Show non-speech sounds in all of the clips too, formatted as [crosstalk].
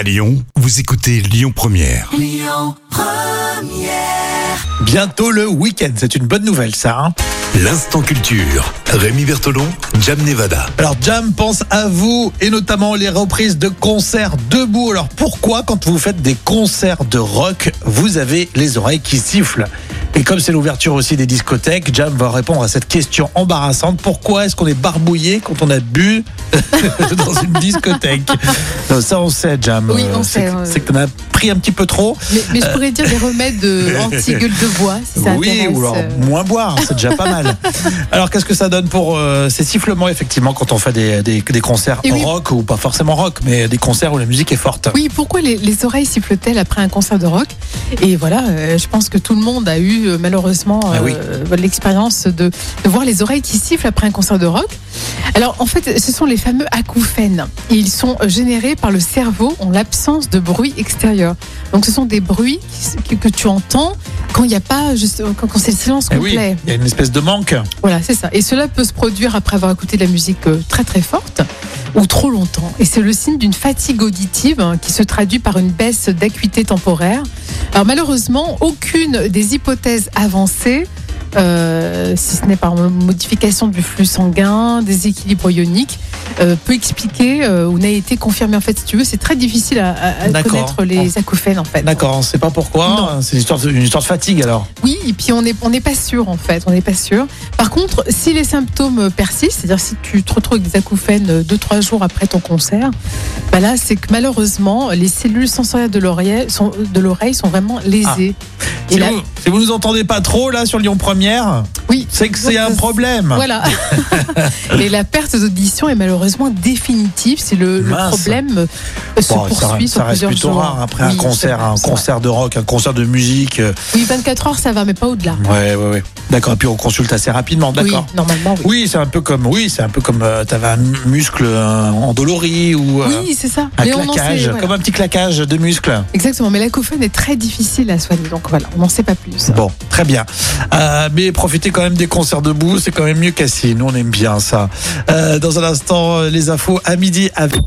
À Lyon, vous écoutez Lyon Première. Bientôt le week-end, c'est une bonne nouvelle ça. hein. L'instant culture. Rémi Bertolon, Jam Nevada. Alors Jam pense à vous et notamment les reprises de concerts debout. Alors pourquoi quand vous faites des concerts de rock, vous avez les oreilles qui sifflent? Et comme c'est l'ouverture aussi des discothèques, Jam va répondre à cette question embarrassante. Pourquoi est-ce qu'on est barbouillé quand on a bu [laughs] dans une discothèque Non, Ça on sait Jam. Oui, on Euh, sait, c'est- que t'en as pris un petit peu trop. Mais, mais je pourrais dire des remèdes euh, [laughs] anti-gueule de bois, si ça oui, ou alors euh. moins boire, c'est déjà pas mal. [laughs] Alors qu'est-ce que ça donne pour euh, ces sifflements effectivement quand on fait des, des, des concerts oui. rock ou pas forcément rock, mais des concerts où la musique est forte? Oui, pourquoi les, les oreilles sifflent-elles après un concert de rock? Et voilà, euh, je pense que tout le monde a eu euh, malheureusement Ah oui. euh, l'expérience de, de voir les oreilles qui sifflent après un concert de rock. Alors en fait, ce sont les fameux acouphènes. Ils sont euh, générés par le cerveau en l'absence de bruit extérieur. Donc ce sont des bruits que, que tu entends quand il n'y a pas, juste, quand, quand c'est le silence Eh complet. il y a une espèce de manque. Voilà, c'est ça. Et cela peut se produire après avoir écouté de la musique euh, très très forte ou trop longtemps. Et c'est le signe d'une fatigue auditive hein, qui se traduit par une baisse d'acuité temporaire. Alors malheureusement, aucune des hypothèses avancées, euh, si ce n'est par modification du flux sanguin, déséquilibre ionique, euh, peut expliquer euh, ou n'a été confirmée. En fait, si tu veux, c'est très difficile à, connaître les acouphènes en fait. D'accord, on sait pas pourquoi. C'est une histoire, de, une histoire de fatigue alors. Oui, et puis on n'est on n'est pas sûr en fait, on n'est pas sûr. Par contre, si les symptômes persistent, c'est-à-dire si tu te retrouves avec des acouphènes 2-3 jours après ton concert, bah là c'est que malheureusement les cellules sensorielles de l'oreille sont, de l'oreille sont vraiment lésées. Et Si, là- vous, si vous nous entendez pas trop là sur Lyon Première, oui, c'est que c'est un problème. Voilà. [laughs] et la perte d'audition est malheureusement définitive si le, le problème euh, se Bon, ça, poursuit ça sur reste plusieurs plutôt jours. rare après un Oui, concert, c'est un c'est vrai. concert de rock, un concert de musique. euh, Oui, 24 heures ça va, mais pas au-delà. Ouais, ouais, ouais. D'accord. Et puis on consulte assez rapidement, Oui, d'accord. normalement oui. Oui, c'est un peu comme, oui, c'est un peu comme euh, t'avais un muscle euh, endolori ou euh, Oui, c'est ça. un Mais sait, claquage, voilà. comme un petit claquage de muscle. Exactement, mais l'acouphène est très difficile à soigner, donc voilà, on n'en pas plus. Bon, très bien. Euh, mais profitez quand même des concerts debout, c'est quand même mieux qu'assis. Nous, on aime bien ça. Euh, dans un instant, euh, les infos à midi avec.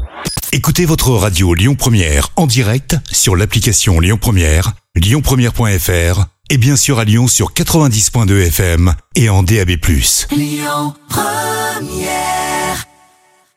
Écoutez votre radio Lyon Première en direct sur l'application Lyon Première, lyonpremière.fr et bien sûr à Lyon sur 90.2 FM et en DAB+.